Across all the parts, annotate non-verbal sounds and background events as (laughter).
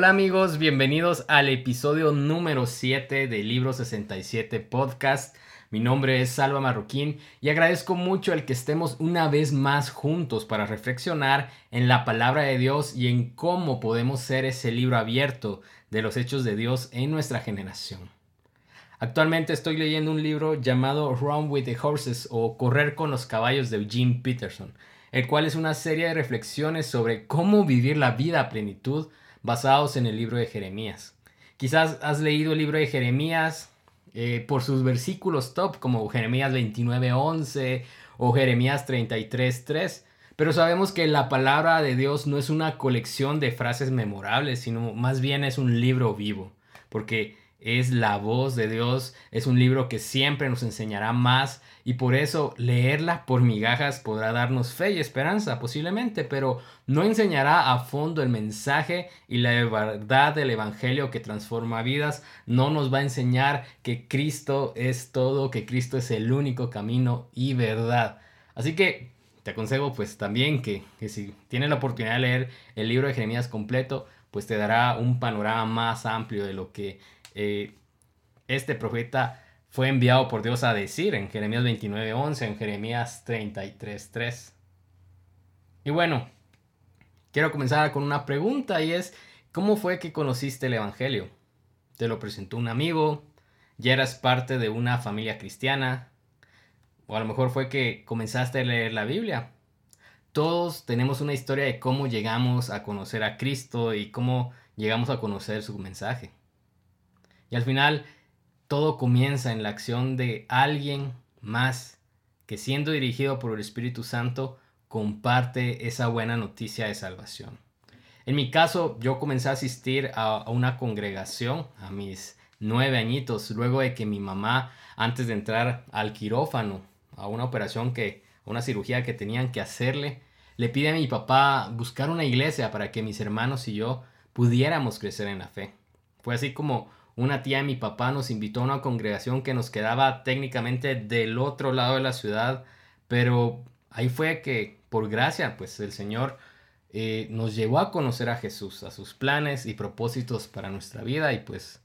Hola amigos, bienvenidos al episodio número 7 del Libro 67 Podcast. Mi nombre es Salva Marroquín y agradezco mucho el que estemos una vez más juntos para reflexionar en la palabra de Dios y en cómo podemos ser ese libro abierto de los hechos de Dios en nuestra generación. Actualmente estoy leyendo un libro llamado Run with the Horses o Correr con los caballos de Eugene Peterson, el cual es una serie de reflexiones sobre cómo vivir la vida a plenitud basados en el libro de Jeremías. Quizás has leído el libro de Jeremías eh, por sus versículos top como Jeremías 29.11 o Jeremías 33.3, pero sabemos que la palabra de Dios no es una colección de frases memorables, sino más bien es un libro vivo, porque es la voz de Dios, es un libro que siempre nos enseñará más y por eso leerla por migajas podrá darnos fe y esperanza posiblemente, pero no enseñará a fondo el mensaje y la verdad del Evangelio que transforma vidas, no nos va a enseñar que Cristo es todo, que Cristo es el único camino y verdad. Así que te aconsejo pues también que, si tienes la oportunidad de leer el libro de Jeremías completo, pues te dará un panorama más amplio de lo que eh, este profeta fue enviado por Dios a decir en Jeremías 29:11, en Jeremías 33:3. Y bueno, quiero comenzar con una pregunta y es, ¿cómo fue que conociste el Evangelio? ¿Te lo presentó un amigo? ¿Ya eras parte de una familia cristiana? ¿O a lo mejor fue que comenzaste a leer la Biblia? Todos tenemos una historia de cómo llegamos a conocer a Cristo y cómo llegamos a conocer su mensaje. Y al final, todo comienza en la acción de alguien más que siendo dirigido por el Espíritu Santo comparte esa buena noticia de salvación. En mi caso, yo comencé a asistir a, una congregación a mis nueve añitos, luego de que mi mamá, antes de entrar al quirófano, a una operación que, una cirugía que tenían que hacerle, le pide a mi papá buscar una iglesia para que mis hermanos y yo pudiéramos crecer en la fe. Fue así como una tía de mi papá nos invitó a una congregación que nos quedaba técnicamente del otro lado de la ciudad, pero ahí fue que, por gracia, pues el Señor eh, nos llevó a conocer a Jesús, a sus planes y propósitos para nuestra vida y pues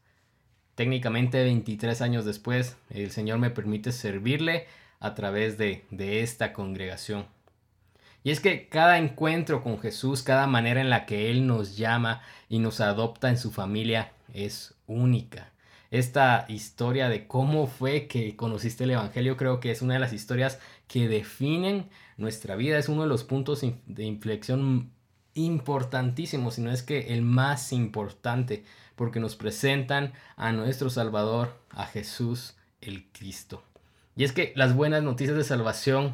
técnicamente 23 años después el Señor me permite servirle a través de, de esta congregación. Y es que cada encuentro con Jesús, cada manera en la que Él nos llama y nos adopta en su familia es única. Esta historia de cómo fue que conociste el Evangelio creo que es una de las historias que definen nuestra vida. Es uno de los puntos de inflexión importantísimos, si no es que el más importante, porque nos presentan a nuestro Salvador, a Jesús el Cristo. Y es que las buenas noticias de salvación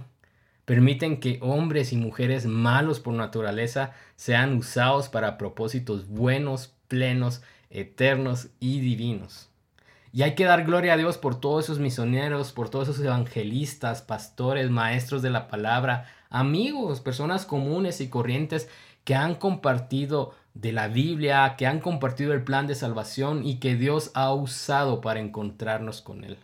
permiten que hombres y mujeres malos por naturaleza sean usados para propósitos buenos, plenos eternos y divinos. Y hay que dar gloria a Dios por todos esos misioneros, por todos esos evangelistas, pastores, maestros de la palabra, amigos, personas comunes y corrientes que han compartido de la Biblia, que han compartido el plan de salvación y que Dios ha usado para encontrarnos con Él.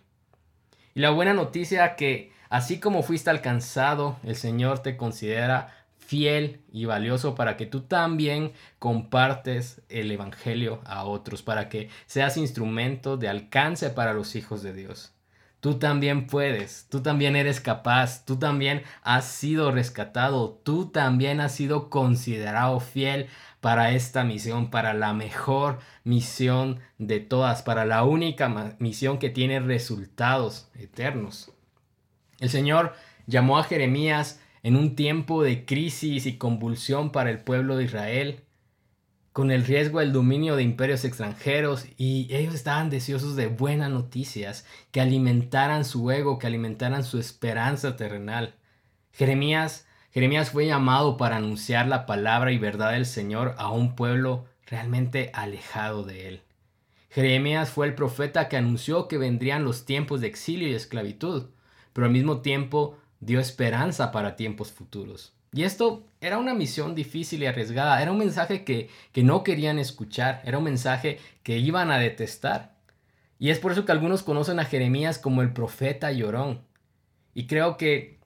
Y la buena noticia que así como fuiste alcanzado, el Señor te considera fiel y valioso para que tú también compartes el Evangelio a otros, para que seas instrumento de alcance para los hijos de Dios. Tú también puedes, tú también eres capaz, tú también has sido rescatado, tú también has sido considerado fiel para esta misión, para la mejor misión de todas, para la única misión que tiene resultados eternos. El Señor llamó a Jeremías en un tiempo de crisis y convulsión para el pueblo de Israel, con el riesgo del dominio de imperios extranjeros, y ellos estaban deseosos de buenas noticias que alimentaran su ego, que alimentaran su esperanza terrenal. Jeremías, Jeremías fue llamado para anunciar la palabra y verdad del Señor a un pueblo realmente alejado de él. Jeremías fue el profeta que anunció que vendrían los tiempos de exilio y esclavitud, pero al mismo tiempo dio esperanza para tiempos futuros. Y esto era una misión difícil y arriesgada, era un mensaje que, que no querían escuchar, era un mensaje que iban a detestar. Y es por eso que algunos conocen a Jeremías como el profeta llorón. Y creo que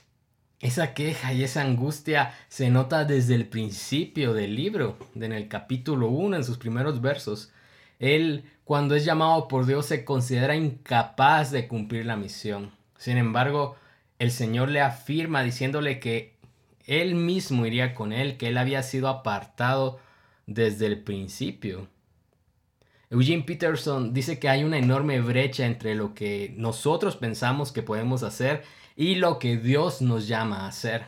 esa queja y esa angustia se nota desde el principio del libro, en el capítulo 1, en sus primeros versos. Él, cuando es llamado por Dios, se considera incapaz de cumplir la misión. Sin embargo, el Señor le afirma diciéndole que él mismo iría con él, que él había sido apartado desde el principio. Eugene Peterson dice que hay una enorme brecha entre lo que nosotros pensamos que podemos hacer y lo que Dios nos llama a hacer.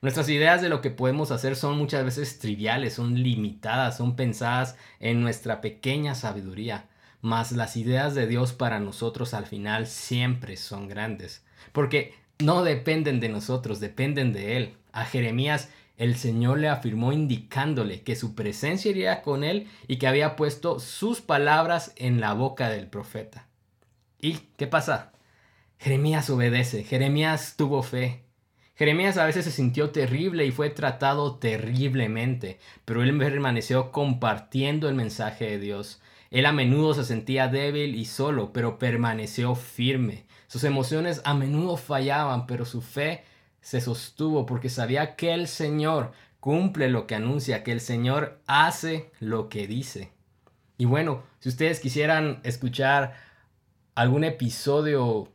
Nuestras ideas de lo que podemos hacer son muchas veces triviales, son limitadas, son pensadas en nuestra pequeña sabiduría, mas las ideas de Dios para nosotros al final siempre son grandes, porque no dependen de nosotros, dependen de Él. A Jeremías el Señor le afirmó indicándole que su presencia iría con él y que había puesto sus palabras en la boca del profeta. ¿Y qué pasa? Jeremías obedece, Jeremías tuvo fe. Jeremías a veces se sintió terrible y fue tratado terriblemente, pero él permaneció compartiendo el mensaje de Dios. Él a menudo se sentía débil y solo, pero permaneció firme. Sus emociones a menudo fallaban, pero su fe se sostuvo porque sabía que el Señor cumple lo que anuncia, que el Señor hace lo que dice. Y bueno, si ustedes quisieran escuchar algún episodio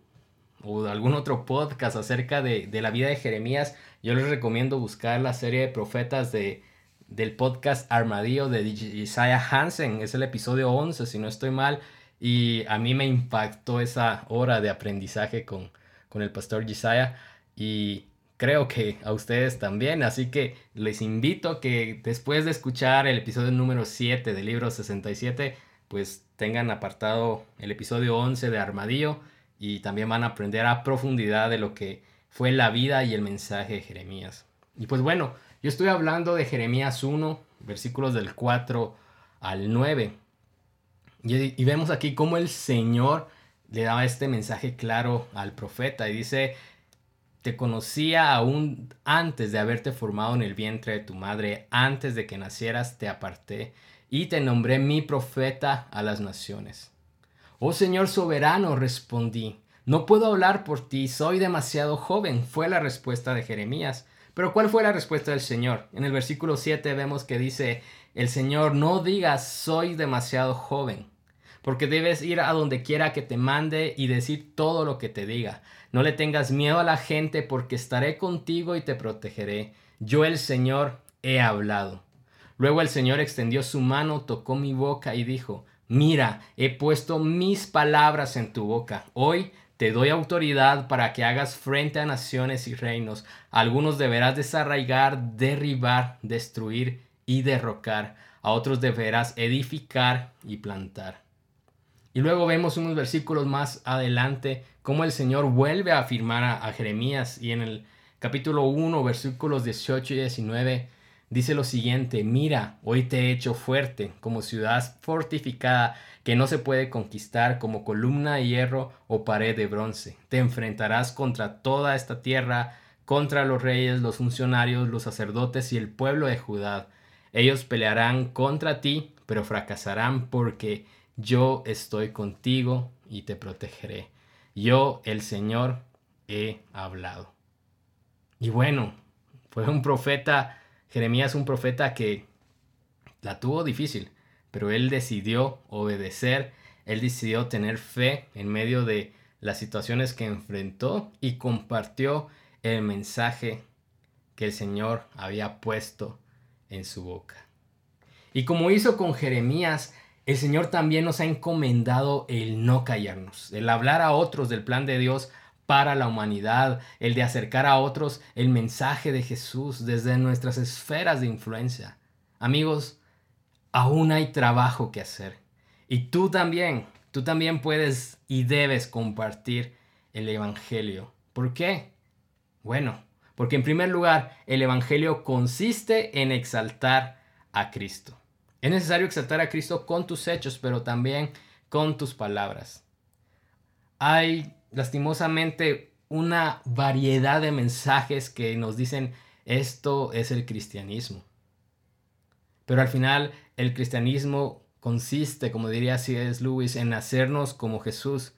o algún otro podcast acerca de, la vida de Jeremías, yo les recomiendo buscar la serie de profetas de, del podcast Armadillo de Isaiah Hansen. Es el episodio 11, si no estoy mal. Y a mí me impactó esa hora de aprendizaje con, con el pastor Isaiah. Y creo que a ustedes también. Así que les invito que después de escuchar el episodio número 7 del libro 67, pues tengan apartado el episodio 11 de Armadillo y también van a aprender a profundidad de lo que fue la vida y el mensaje de Jeremías. Y pues bueno, yo estoy hablando de Jeremías 1, versículos del 4 al 9. Y, vemos aquí cómo el Señor le daba este mensaje claro al profeta y dice te conocía aún antes de haberte formado en el vientre de tu madre, antes de que nacieras te aparté y te nombré mi profeta a las naciones. Oh Señor soberano, respondí, no puedo hablar por ti, soy demasiado joven, fue la respuesta de Jeremías. Pero ¿cuál fue la respuesta del Señor? En el versículo 7 vemos que dice, el Señor, no digas soy demasiado joven, porque debes ir a donde quiera que te mande y decir todo lo que te diga. No le tengas miedo a la gente porque estaré contigo y te protegeré. Yo el Señor he hablado. Luego el Señor extendió su mano, tocó mi boca y dijo, Mira, he puesto mis palabras en tu boca. Hoy te doy autoridad para que hagas frente a naciones y reinos. Algunos deberás desarraigar, derribar, destruir y derrocar. A otros deberás edificar y plantar. Y luego vemos unos versículos más adelante cómo el Señor vuelve a afirmar a, Jeremías y en el capítulo 1 versículos 18 y 19 dice lo siguiente, mira, hoy te he hecho fuerte como ciudad fortificada que no se puede conquistar como columna de hierro o pared de bronce. Te enfrentarás contra toda esta tierra, contra los reyes, los funcionarios, los sacerdotes y el pueblo de Judá. Ellos pelearán contra ti, pero fracasarán porque yo estoy contigo y te protegeré. Yo, el Señor, he hablado. Y bueno, fue un profeta, Jeremías un profeta que la tuvo difícil, pero él decidió obedecer, él decidió tener fe en medio de las situaciones que enfrentó y compartió el mensaje que el Señor había puesto en su boca. Y como hizo con Jeremías, el Señor también nos ha encomendado el no callarnos, el hablar a otros del plan de Dios para la humanidad, el de acercar a otros el mensaje de Jesús desde nuestras esferas de influencia. Amigos, aún hay trabajo que hacer. Y tú también, tú también puedes y debes compartir el Evangelio. ¿Por qué? Bueno, porque en primer lugar, el Evangelio consiste en exaltar a Cristo. Es necesario exaltar a Cristo con tus hechos, pero también con tus palabras. Hay lastimosamente una variedad de mensajes que nos dicen esto es el cristianismo. Pero al final el cristianismo consiste, como diría C.S. Lewis, en hacernos como Jesús.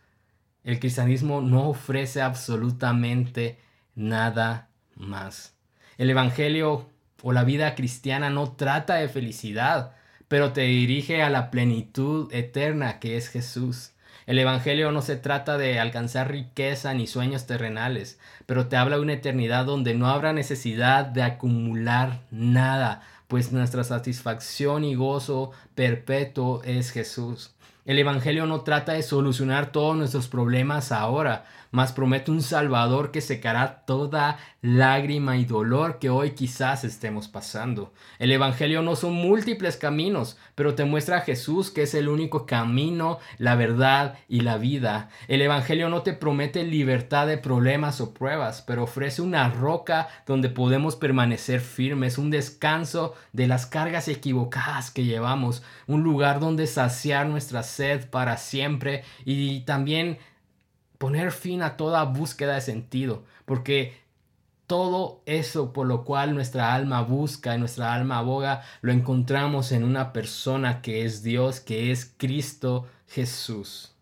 El cristianismo no ofrece absolutamente nada más. El Evangelio o la vida cristiana no trata de felicidad, pero te dirige a la plenitud eterna que es Jesús. El Evangelio no se trata de alcanzar riqueza ni sueños terrenales, pero te habla de una eternidad donde no habrá necesidad de acumular nada, pues nuestra satisfacción y gozo perpetuo es Jesús. El Evangelio no trata de solucionar todos nuestros problemas ahora, mas promete un Salvador que secará toda lágrima y dolor que hoy quizás estemos pasando. El Evangelio no son múltiples caminos, pero te muestra a Jesús que es el único camino, la verdad y la vida. El Evangelio no te promete libertad de problemas o pruebas, pero ofrece una roca donde podemos permanecer firmes, un descanso de las cargas equivocadas que llevamos, un lugar donde saciar nuestra sed para siempre y también poner fin a toda búsqueda de sentido, porque todo eso por lo cual nuestra alma busca y nuestra alma aboga, lo encontramos en una persona que es Dios, que es Cristo Jesús.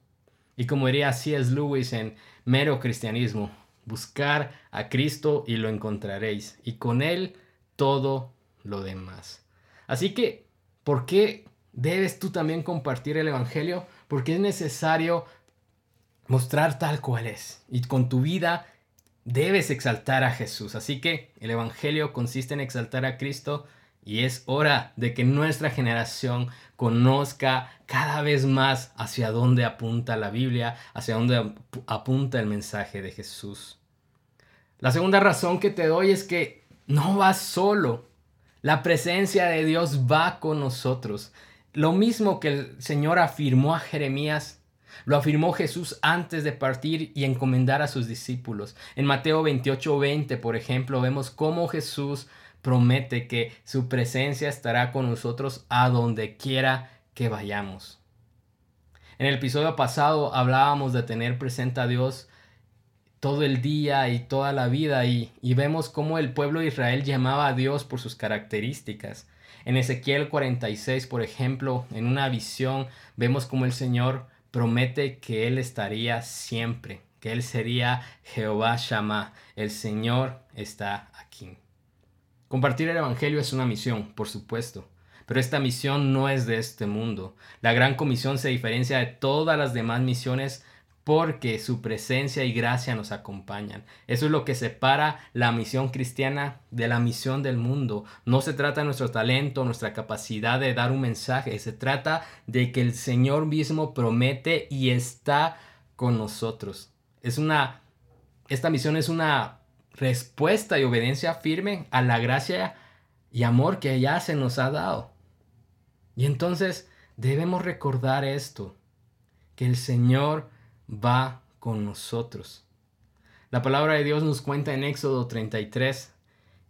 Y como diría es Lewis en Mero Cristianismo, buscar a Cristo y lo encontraréis, y con Él todo lo demás. Así que, ¿por qué debes tú también compartir el Evangelio? Porque es necesario mostrar tal cual es. Y con tu vida debes exaltar a Jesús. Así que el Evangelio consiste en exaltar a Cristo y es hora de que nuestra generación conozca cada vez más hacia dónde apunta la Biblia, hacia dónde apunta el mensaje de Jesús. La segunda razón que te doy es que no vas solo. La presencia de Dios va con nosotros. Lo mismo que el Señor afirmó a Jeremías lo afirmó Jesús antes de partir y encomendar a sus discípulos. En Mateo 28, 20, por ejemplo, vemos cómo Jesús promete que su presencia estará con nosotros a donde quiera que vayamos. En el episodio pasado hablábamos de tener presente a Dios todo el día y toda la vida y, y, vemos cómo el pueblo de Israel llamaba a Dios por sus características. En Ezequiel 46, por ejemplo, en una visión vemos cómo el Señor promete que Él estaría siempre, que Él sería Jehová Shammah, el Señor está aquí. Compartir el Evangelio es una misión, por supuesto, pero esta misión no es de este mundo. La Gran Comisión se diferencia de todas las demás misiones porque su presencia y gracia nos acompañan. Eso es lo que separa la misión cristiana de la misión del mundo. No se trata de nuestro talento, nuestra capacidad de dar un mensaje, se trata de que el Señor mismo promete y está con nosotros. Es una esta misión es una respuesta y obediencia firme a la gracia y amor que ya se nos ha dado. Y entonces debemos recordar esto, que el Señor va con nosotros. La palabra de Dios nos cuenta en Éxodo 33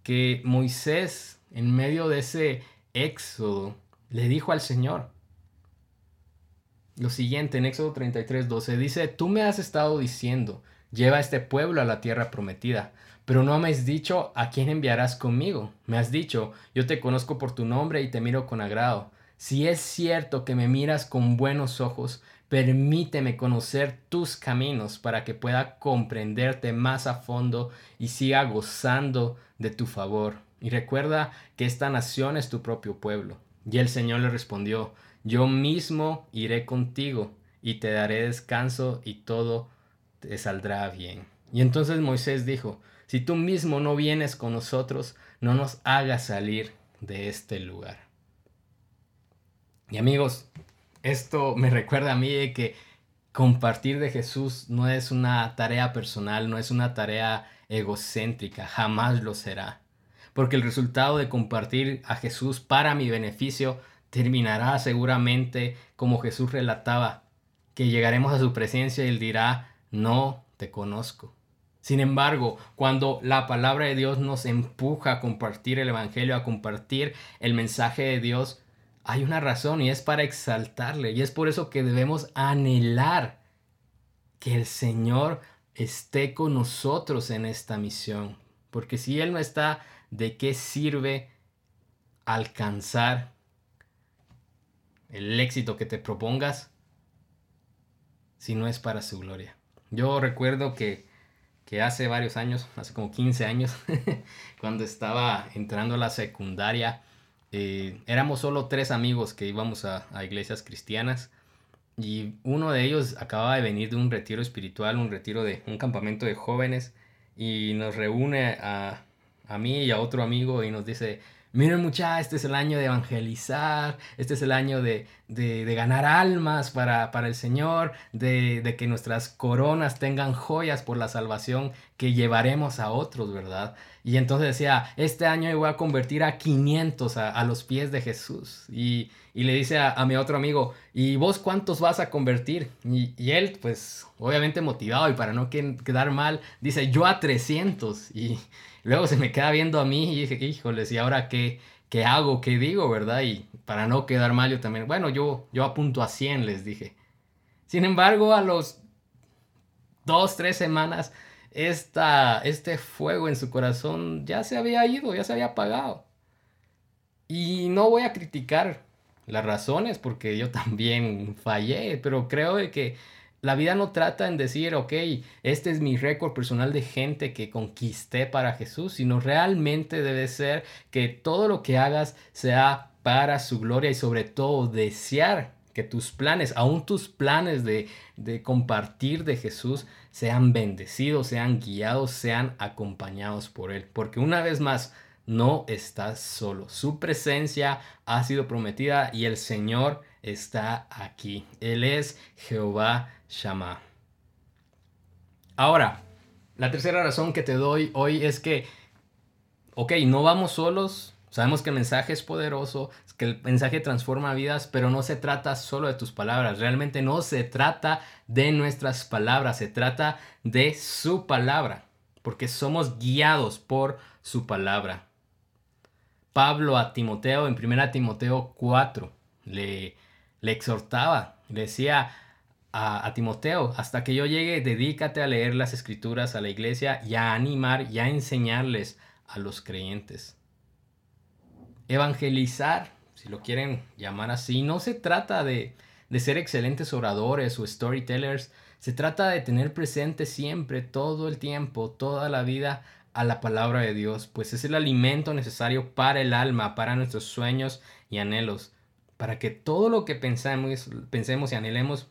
que Moisés, en medio de ese éxodo, le dijo al Señor lo siguiente en Éxodo 33, 12, dice, tú me has estado diciendo, lleva a este pueblo a la tierra prometida, pero no me has dicho a quién enviarás conmigo. Me has dicho, yo te conozco por tu nombre y te miro con agrado. Si es cierto que me miras con buenos ojos, Permíteme conocer tus caminos para que pueda comprenderte más a fondo y siga gozando de tu favor. Y recuerda que esta nación es tu propio pueblo. Y el Señor le respondió, yo mismo iré contigo y te daré descanso y todo te saldrá bien. Y entonces Moisés dijo, si tú mismo no vienes con nosotros, no nos hagas salir de este lugar. Y amigos, esto me (laughs) recuerda a mí de que compartir de Jesús no es una tarea personal, no es una tarea egocéntrica, jamás lo será. Porque el resultado de compartir a Jesús para mi beneficio terminará seguramente como Jesús relataba, que llegaremos a su presencia y él dirá, no te conozco. Sin embargo, cuando la palabra de Dios nos empuja a compartir el Evangelio, a compartir el mensaje de Dios, hay una razón y es para exaltarle. Y es por eso que debemos anhelar que el Señor esté con nosotros en esta misión. Porque si Él no está, ¿de qué sirve alcanzar el éxito que te propongas si no es para su gloria? Yo recuerdo que que hace varios años, hace como 15 años, (laughs) cuando estaba entrando a la secundaria, eh, éramos solo tres amigos que íbamos a, a, iglesias cristianas y uno de ellos acababa de venir de un retiro espiritual, un retiro de un campamento de jóvenes y nos reúne a, a mí y a otro amigo y nos dice, miren muchachos, este es el año de evangelizar, este es el año de, de, ganar almas para, para el Señor, de, de, que nuestras coronas tengan joyas por la salvación que llevaremos a otros, ¿verdad? Y entonces decía, este año yo voy a convertir a 500 a, a los pies de Jesús. Y, y le dice a, a, mi otro amigo, ¿y vos cuántos vas a convertir? Y, y él, pues, obviamente motivado y para no quedar mal, dice, yo a 300. Y, Luego se me queda viendo a mí y dije, híjoles, ¿y ahora qué, qué hago? ¿Qué digo? ¿Verdad? Y para no quedar mal yo también, bueno, yo, yo apunto a 100, les dije. Sin embargo, a los dos, tres semanas, esta, este fuego en su corazón ya se había ido, ya se había apagado. Y no voy a criticar las razones porque yo también fallé, pero creo que la vida no trata en decir, ok, este es mi récord personal de gente que conquisté para Jesús, sino realmente debe ser que todo lo que hagas sea para su gloria y sobre todo desear que tus planes, aún tus planes de, de compartir de Jesús, sean bendecidos, sean guiados, sean acompañados por Él. Porque una vez más, no estás solo. Su presencia ha sido prometida y el Señor está aquí. Él es Jehová Shama. Ahora, la tercera razón que te doy hoy es que, ok, no vamos solos, sabemos que el mensaje es poderoso, que el mensaje transforma vidas, pero no se trata solo de tus palabras, realmente no se trata de nuestras palabras, se trata de su palabra, porque somos guiados por su palabra. Pablo a Timoteo en 1 Timoteo 4 le, le exhortaba, le decía, a, Timoteo, hasta que yo llegue, dedícate a leer las escrituras a la iglesia y a animar y a enseñarles a los creyentes. Evangelizar, si lo quieren llamar así, no se trata de, de ser excelentes oradores o storytellers, se trata de tener presente siempre, todo el tiempo, toda la vida a la palabra de Dios, pues es el alimento necesario para el alma, para nuestros sueños y anhelos, para que todo lo que pensemos, pensemos y anhelemos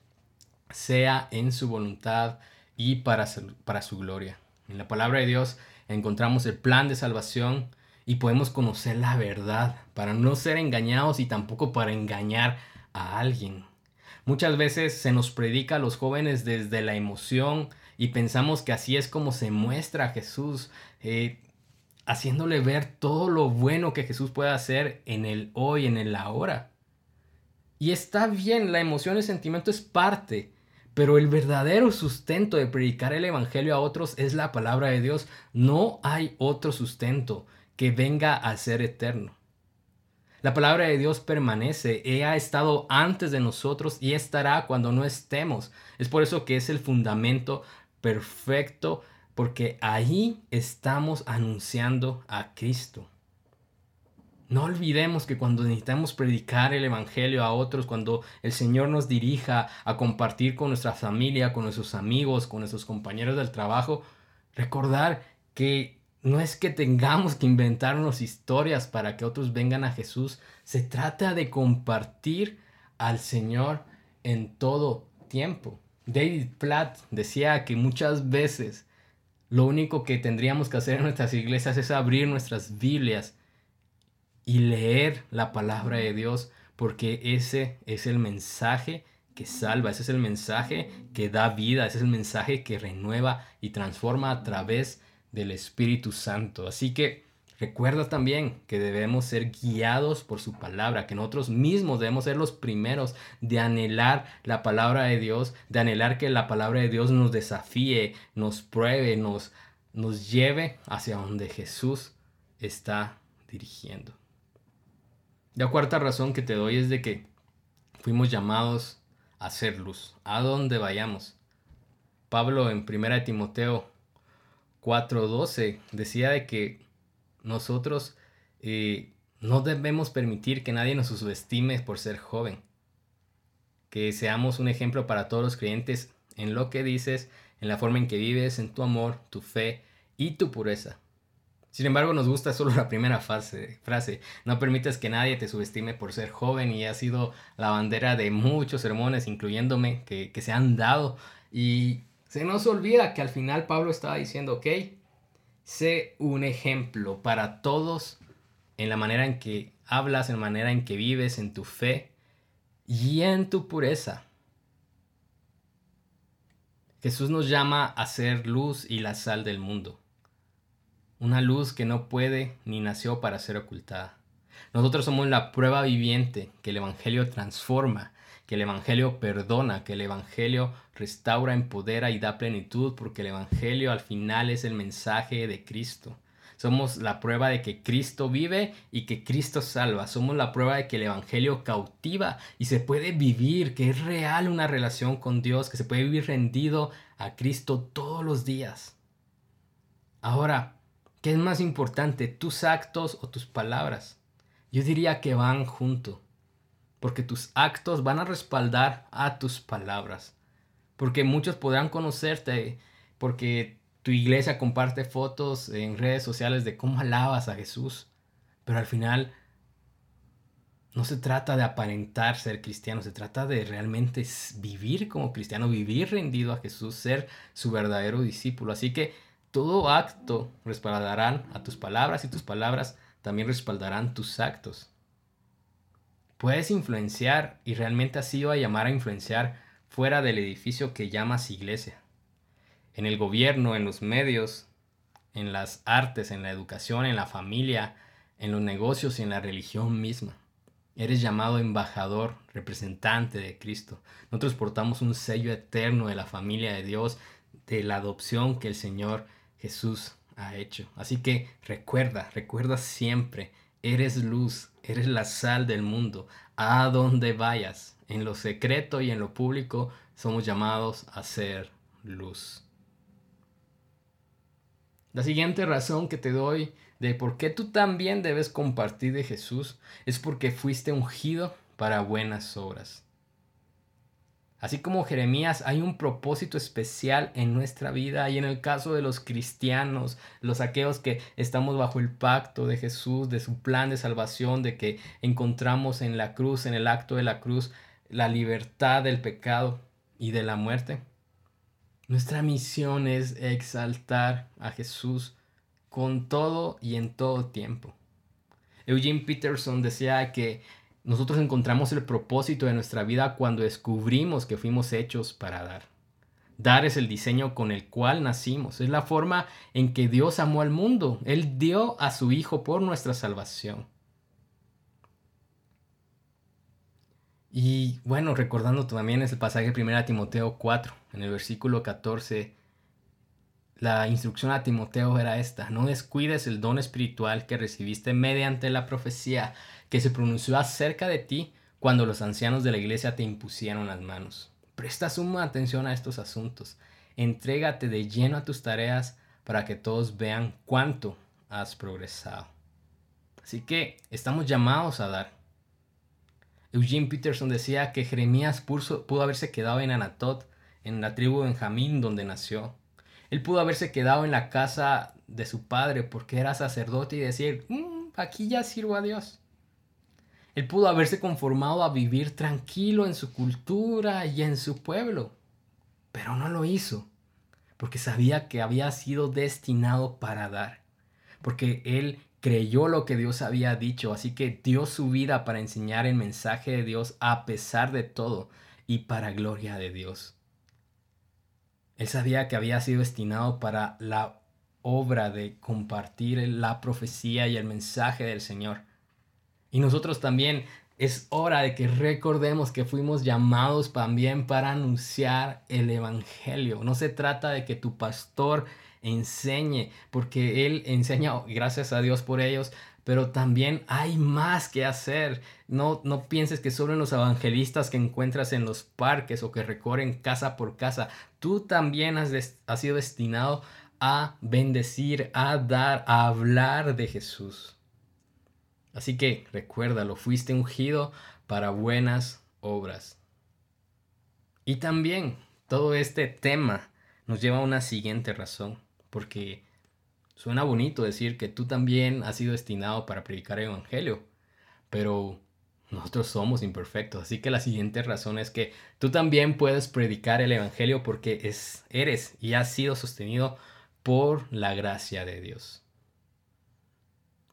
sea en su voluntad y para su, gloria. En la palabra de Dios encontramos el plan de salvación y podemos conocer la verdad para no ser engañados y tampoco para engañar a alguien. Muchas veces se nos predica a los jóvenes desde la emoción y pensamos que así es como se muestra a Jesús, eh, haciéndole ver todo lo bueno que Jesús puede hacer en el hoy, en el ahora. Y está bien, la emoción y el sentimiento es parte, pero el verdadero sustento de predicar el Evangelio a otros es la palabra de Dios. No hay otro sustento que venga a ser eterno. La palabra de Dios permanece, ha estado antes de nosotros y estará cuando no estemos. Es por eso que es el fundamento perfecto, porque ahí estamos anunciando a Cristo. No olvidemos que cuando necesitamos predicar el Evangelio a otros, cuando el Señor nos dirija a compartir con nuestra familia, con nuestros amigos, con nuestros compañeros del trabajo, recordar que no es que tengamos que inventarnos historias para que otros vengan a Jesús, se trata de compartir al Señor en todo tiempo. David Platt decía que muchas veces lo único que tendríamos que hacer en nuestras iglesias es abrir nuestras Biblias y leer la palabra de Dios, porque ese es el mensaje que salva, ese es el mensaje que da vida, ese es el mensaje que renueva y transforma a través del Espíritu Santo. Así que recuerda también que debemos ser guiados por su palabra, que nosotros mismos debemos ser los primeros de anhelar la palabra de Dios, de anhelar que la palabra de Dios nos desafíe, nos pruebe, nos, nos lleve hacia donde Jesús está dirigiendo. La cuarta razón que te doy es de que fuimos llamados a ser luz, a donde vayamos. Pablo en 1 Timoteo 4:12 decía de que nosotros eh, no debemos permitir que nadie nos subestime por ser joven. Que seamos un ejemplo para todos los creyentes en lo que dices, en la forma en que vives, en tu amor, tu fe y tu pureza. Sin embargo, nos gusta solo la primera frase. No permites que nadie te subestime por ser joven y ha sido la bandera de muchos sermones, incluyéndome, que, que se han dado. Y se nos olvida que al final Pablo estaba diciendo, ok, sé un ejemplo para todos en la manera en que hablas, en la manera en que vives, en tu fe y en tu pureza. Jesús nos llama a ser luz y la sal del mundo una luz que no puede ni nació para ser ocultada. Nosotros somos la prueba viviente que el Evangelio transforma, que el Evangelio perdona, que el Evangelio restaura, empodera y da plenitud, porque el Evangelio al final es el mensaje de Cristo. Somos la prueba de que Cristo vive y que Cristo salva. Somos la prueba de que el Evangelio cautiva y se puede vivir, que es real una relación con Dios, que se puede vivir rendido a Cristo todos los días. Ahora, ¿Qué es más importante, tus actos o tus palabras? Yo diría que van junto, porque tus actos van a respaldar a tus palabras, porque muchos podrán conocerte, porque tu iglesia comparte fotos en redes sociales de cómo alabas a Jesús, pero al final no se trata de aparentar ser cristiano, se trata de realmente vivir como cristiano, vivir rendido a Jesús, ser su verdadero discípulo. Así que todo acto respaldarán a tus palabras y tus palabras también respaldarán tus actos. Puedes influenciar y realmente así va a llamar a influenciar fuera del edificio que llamas iglesia. En el gobierno, en los medios, en las artes, en la educación, en la familia, en los negocios y en la religión misma. Eres llamado embajador, representante de Cristo. Nosotros portamos un sello eterno de la familia de Dios, de la adopción que el Señor Jesús ha hecho. Así que recuerda, recuerda siempre, eres luz, eres la sal del mundo. A donde vayas, en lo secreto y en lo público, somos llamados a ser luz. La siguiente razón que te doy de por qué tú también debes compartir de Jesús es porque fuiste ungido para buenas obras. Así como Jeremías, hay un propósito especial en nuestra vida y en el caso de los cristianos, los aquellos que estamos bajo el pacto de Jesús, de su plan de salvación, de que encontramos en la cruz, en el acto de la cruz, la libertad del pecado y de la muerte. Nuestra misión es exaltar a Jesús con todo y en todo tiempo. Eugene Peterson decía que nosotros encontramos el propósito de nuestra vida cuando descubrimos que fuimos hechos para dar. Dar es el diseño con el cual nacimos, es la forma en que Dios amó al mundo. Él dio a su Hijo por nuestra salvación. Y bueno, recordando también es el pasaje de 1 Timoteo 4, en el versículo 14, la instrucción a Timoteo era esta, no descuides el don espiritual que recibiste mediante la profecía que se pronunció acerca de ti cuando los ancianos de la iglesia te impusieron las manos. Presta suma atención a estos asuntos. Entrégate de lleno a tus tareas para que todos vean cuánto has progresado. Así que estamos llamados a dar. Eugene Peterson decía que Jeremías pudo haberse quedado en Anatot, en la tribu de Benjamín donde nació, él pudo haberse quedado en la casa de su padre porque era sacerdote y decir, mm, aquí ya sirvo a Dios. Él pudo haberse conformado a vivir tranquilo en su cultura y en su pueblo, pero no lo hizo, porque sabía que había sido destinado para dar, porque él creyó lo que Dios había dicho, así que dio su vida para enseñar el mensaje de Dios a pesar de todo y para gloria de Dios. Él sabía que había sido destinado para la obra de compartir la profecía y el mensaje del Señor. Y nosotros también es hora de que recordemos que fuimos llamados también para anunciar el Evangelio. No se trata de que tu pastor enseñe, porque él enseña, gracias a Dios por ellos, pero también hay más que hacer. No, no pienses que solo en los evangelistas que encuentras en los parques o que recorren casa por casa. Tú también has, has sido destinado a bendecir, a dar, a hablar de Jesús. Así que recuérdalo, fuiste ungido para buenas obras. Y también todo este tema nos lleva a una siguiente razón, porque suena bonito decir que tú también has sido destinado para predicar el Evangelio, pero nosotros somos imperfectos, así que la siguiente razón es que tú también puedes predicar el Evangelio porque es, eres y has sido sostenido por la gracia de Dios.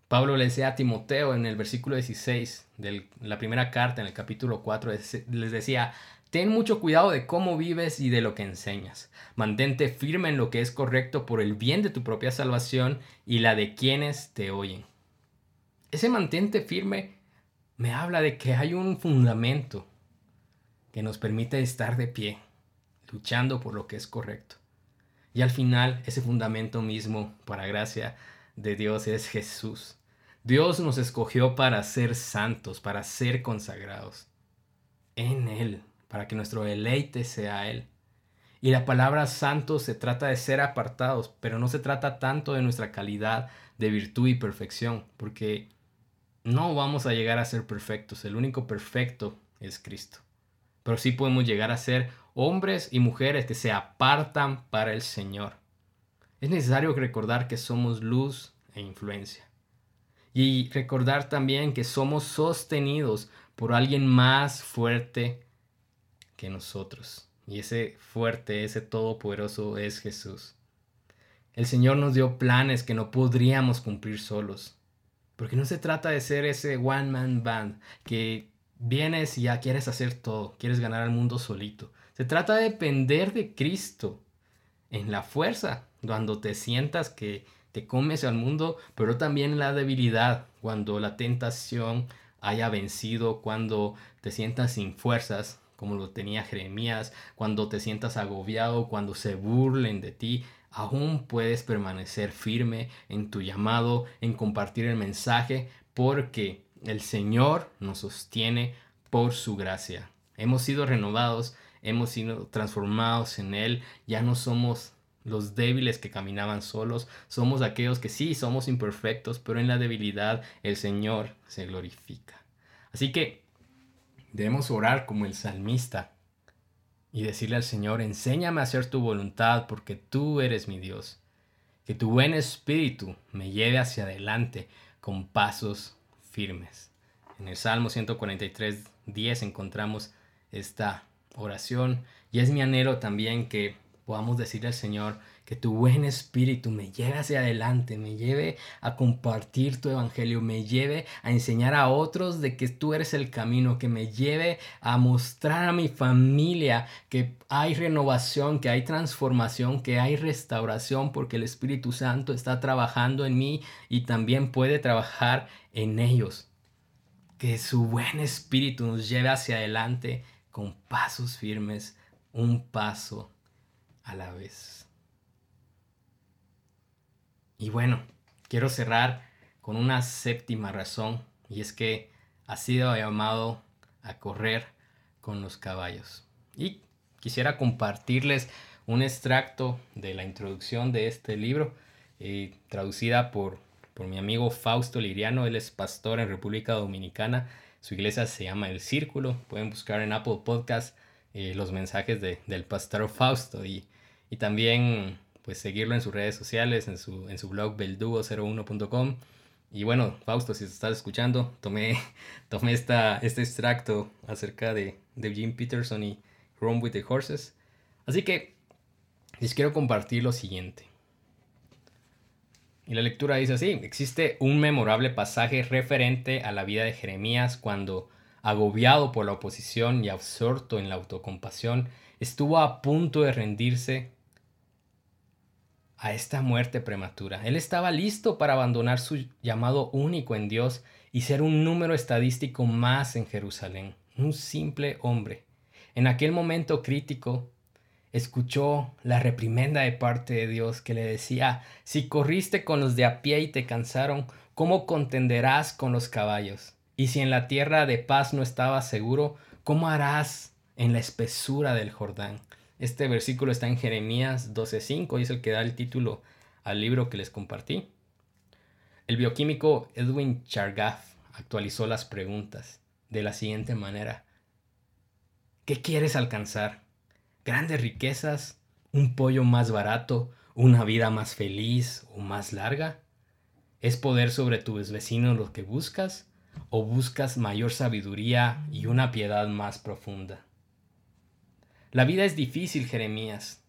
Pablo le decía a Timoteo en el versículo 16 de la primera carta, en el capítulo 4, les decía, ten mucho cuidado de cómo vives y de lo que enseñas. Mantente firme en lo que es correcto por el bien de tu propia salvación y la de quienes te oyen. Ese mantente firme me habla de que hay un fundamento que nos permite estar de pie, luchando por lo que es correcto. Y al final, ese fundamento mismo, para gracia de Dios, es Jesús. Dios nos escogió para ser santos, para ser consagrados en Él, para que nuestro deleite sea Él. Y la palabra santo se trata de ser apartados, pero no se trata tanto de nuestra calidad de virtud y perfección, porque no vamos a llegar a ser perfectos, el único perfecto es Cristo. Pero sí podemos llegar a ser hombres y mujeres que se apartan para el Señor. Es necesario recordar que somos luz e influencia. Y recordar también que somos sostenidos por alguien más fuerte que nosotros. Y ese fuerte, ese todopoderoso es Jesús. El Señor nos dio planes que no podríamos cumplir solos. Porque no se trata de ser ese one man band que vienes y ya quieres hacer todo, quieres ganar al mundo solito. Se trata de depender de Cristo en la fuerza, cuando te sientas que te comes al mundo, pero también la debilidad, cuando la tentación haya vencido, cuando te sientas sin fuerzas, como lo tenía Jeremías, cuando te sientas agobiado, cuando se burlen de ti, aún puedes permanecer firme en tu llamado, en compartir el mensaje, porque el Señor nos sostiene por su gracia. Hemos sido renovados, hemos sido transformados en Él, ya no somos los débiles que caminaban solos, somos aquellos que sí somos imperfectos, pero en la debilidad el Señor se glorifica. Así que debemos orar como el salmista y decirle al Señor, enséñame a hacer tu voluntad porque tú eres mi Dios. Que tu buen espíritu me lleve hacia adelante con pasos firmes. En el Salmo 143, 10 encontramos esta oración y es mi anhelo también que podamos decirle al Señor que tu buen espíritu me lleve hacia adelante, me lleve a compartir tu evangelio, me lleve a enseñar a otros de que tú eres el camino, que me lleve a mostrar a mi familia que hay renovación, que hay transformación, que hay restauración, porque el Espíritu Santo está trabajando en mí y también puede trabajar en ellos. Que su buen espíritu nos lleve hacia adelante con pasos firmes, un paso a la vez. Y bueno, quiero cerrar con una séptima razón y es que ha sido llamado a correr con los caballos. Y quisiera compartirles un extracto de la introducción de este libro, eh, traducida por, por mi amigo Fausto Liriano, él es pastor en República Dominicana, su iglesia se llama El Círculo, pueden buscar en Apple Podcast eh, los mensajes de, del pastor Fausto y y también pues seguirlo en sus redes sociales, en su, en su blog beldugo01.com. Y bueno, Fausto, si estás escuchando, tomé, (laughs) tomé esta, este extracto acerca de, de Jim Peterson y Run with the Horses. Así que les quiero compartir lo siguiente. Y la lectura dice así, existe un memorable pasaje referente a la vida de Jeremías cuando, agobiado por la oposición y absorto en la autocompasión, estuvo a punto de rendirse a esta muerte prematura. Él estaba listo para abandonar su llamado único en Dios y ser un número estadístico más en Jerusalén, un simple hombre. En aquel momento crítico, escuchó la reprimenda de parte de Dios que le decía, si corriste con los de a pie y te cansaron, ¿cómo contenderás con los caballos? Y si en la tierra de paz no estabas seguro, ¿cómo harás en la espesura del Jordán? Este versículo está en Jeremías 12.5 y es el que da el título al libro que les compartí. El bioquímico Edwin Chargaff actualizó las preguntas de la siguiente manera. ¿Qué quieres alcanzar? ¿Grandes riquezas ¿Un pollo más barato? ¿Una vida más feliz o más larga? ¿Es poder sobre tus vecinos lo que buscas? ¿O buscas mayor sabiduría y una piedad más profunda? La vida es difícil, Jeremías.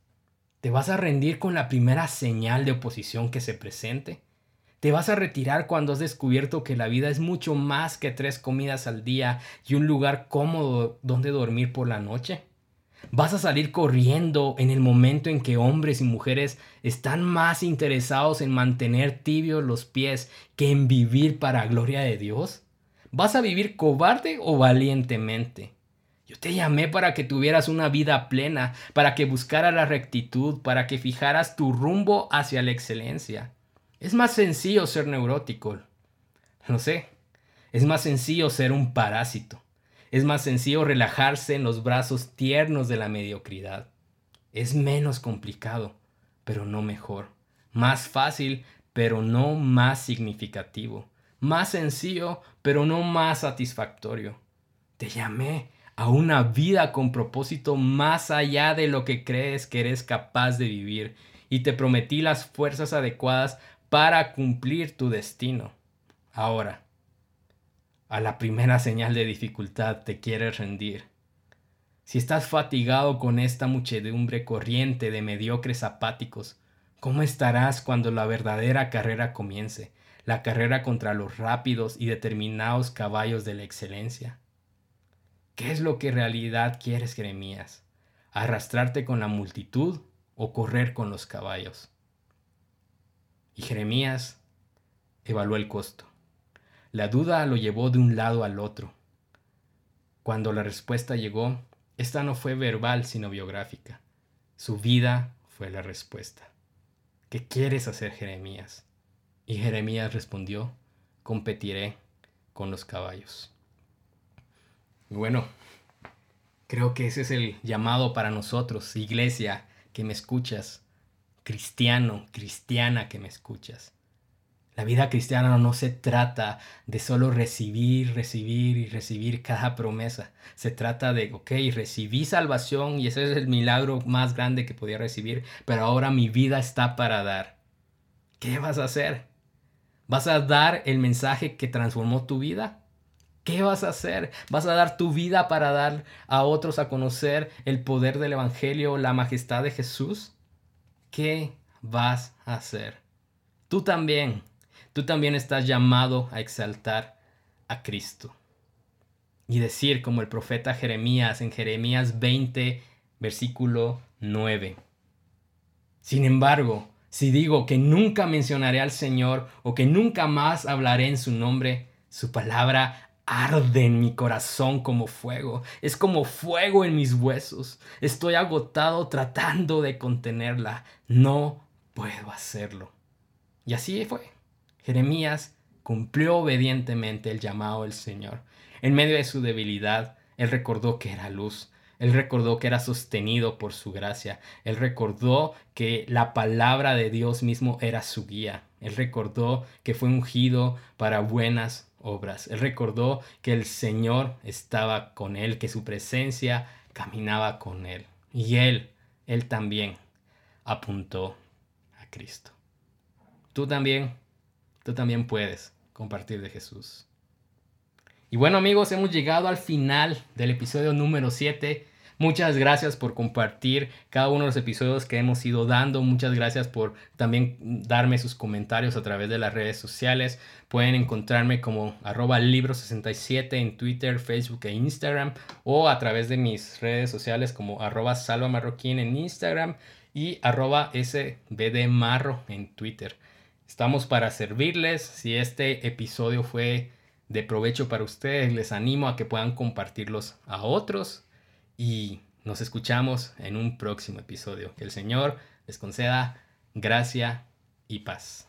¿Te vas a rendir con la primera señal de oposición que se presente? ¿Te vas a retirar cuando has descubierto que la vida es mucho más que tres comidas al día y un lugar cómodo donde dormir por la noche? ¿Vas a salir corriendo en el momento en que hombres y mujeres están más interesados en mantener tibios los pies que en vivir para gloria de Dios? ¿Vas a vivir cobarde o valientemente? Yo te llamé para que tuvieras una vida plena, para que buscaras la rectitud, para que fijaras tu rumbo hacia la excelencia. Es más sencillo ser neurótico. Lo sé. Es más sencillo ser un parásito. Es más sencillo relajarse en los brazos tiernos de la mediocridad. Es menos complicado, pero no mejor. Más fácil, pero no más significativo. Más sencillo, pero no más satisfactorio. Te llamé a una vida con propósito más allá de lo que crees que eres capaz de vivir y te prometí las fuerzas adecuadas para cumplir tu destino. Ahora, a la primera señal de dificultad te quieres rendir. Si estás fatigado con esta muchedumbre corriente de mediocres apáticos, ¿cómo estarás cuando la verdadera carrera comience? La carrera contra los rápidos y determinados caballos de la excelencia. ¿Qué es lo que en realidad quieres, Jeremías? ¿Arrastrarte con la multitud o correr con los caballos? Y Jeremías evaluó el costo. La duda lo llevó de un lado al otro. Cuando la respuesta llegó, esta no fue verbal sino biográfica. Su vida fue la respuesta. ¿Qué quieres hacer, Jeremías? Y Jeremías respondió, competiré con los caballos. Bueno, creo que ese es el llamado para nosotros, iglesia, que me escuchas cristiano, cristiana que me escuchas. La vida cristiana no se trata de solo recibir, recibir y recibir cada promesa. Se trata de, ok, recibí salvación y ese es el milagro más grande que podía recibir, pero ahora mi vida está para dar. ¿Qué vas a hacer? ¿Vas a dar el mensaje que transformó tu vida? ¿Qué vas a hacer? ¿Vas a dar tu vida para dar a otros a conocer el poder del Evangelio, la majestad de Jesús? ¿Qué vas a hacer? Tú también, tú también estás llamado a exaltar a Cristo. Y decir como el profeta Jeremías en Jeremías 20, versículo 9. Sin embargo, si digo que nunca mencionaré al Señor o que nunca más hablaré en su nombre, su palabra arde en mi corazón como fuego, es como fuego en mis huesos. Estoy agotado tratando de contenerla. No puedo hacerlo. Y así fue. Jeremías cumplió obedientemente el llamado del Señor. En medio de su debilidad, él recordó que era luz. Él recordó que era sostenido por su gracia. Él recordó que la palabra de Dios mismo era su guía. Él recordó que fue ungido para buenas obras. Él recordó que el Señor estaba con él, que su presencia caminaba con él. Y él, él también apuntó a Cristo. Tú también, tú también puedes compartir de Jesús. Y bueno amigos, hemos llegado al final del episodio número 7 Muchas gracias por compartir cada uno de los episodios que hemos ido dando. Muchas gracias por también darme sus comentarios a través de las redes sociales. Pueden encontrarme como arroba libro67 en Twitter, Facebook e Instagram o a través de mis redes sociales como arroba salvamarroquín en Instagram y arroba sbdmarro en Twitter. Estamos para servirles. Si este episodio fue de provecho para ustedes, les animo a que puedan compartirlos a otros y nos escuchamos en un próximo episodio. Que el Señor les conceda gracia y paz.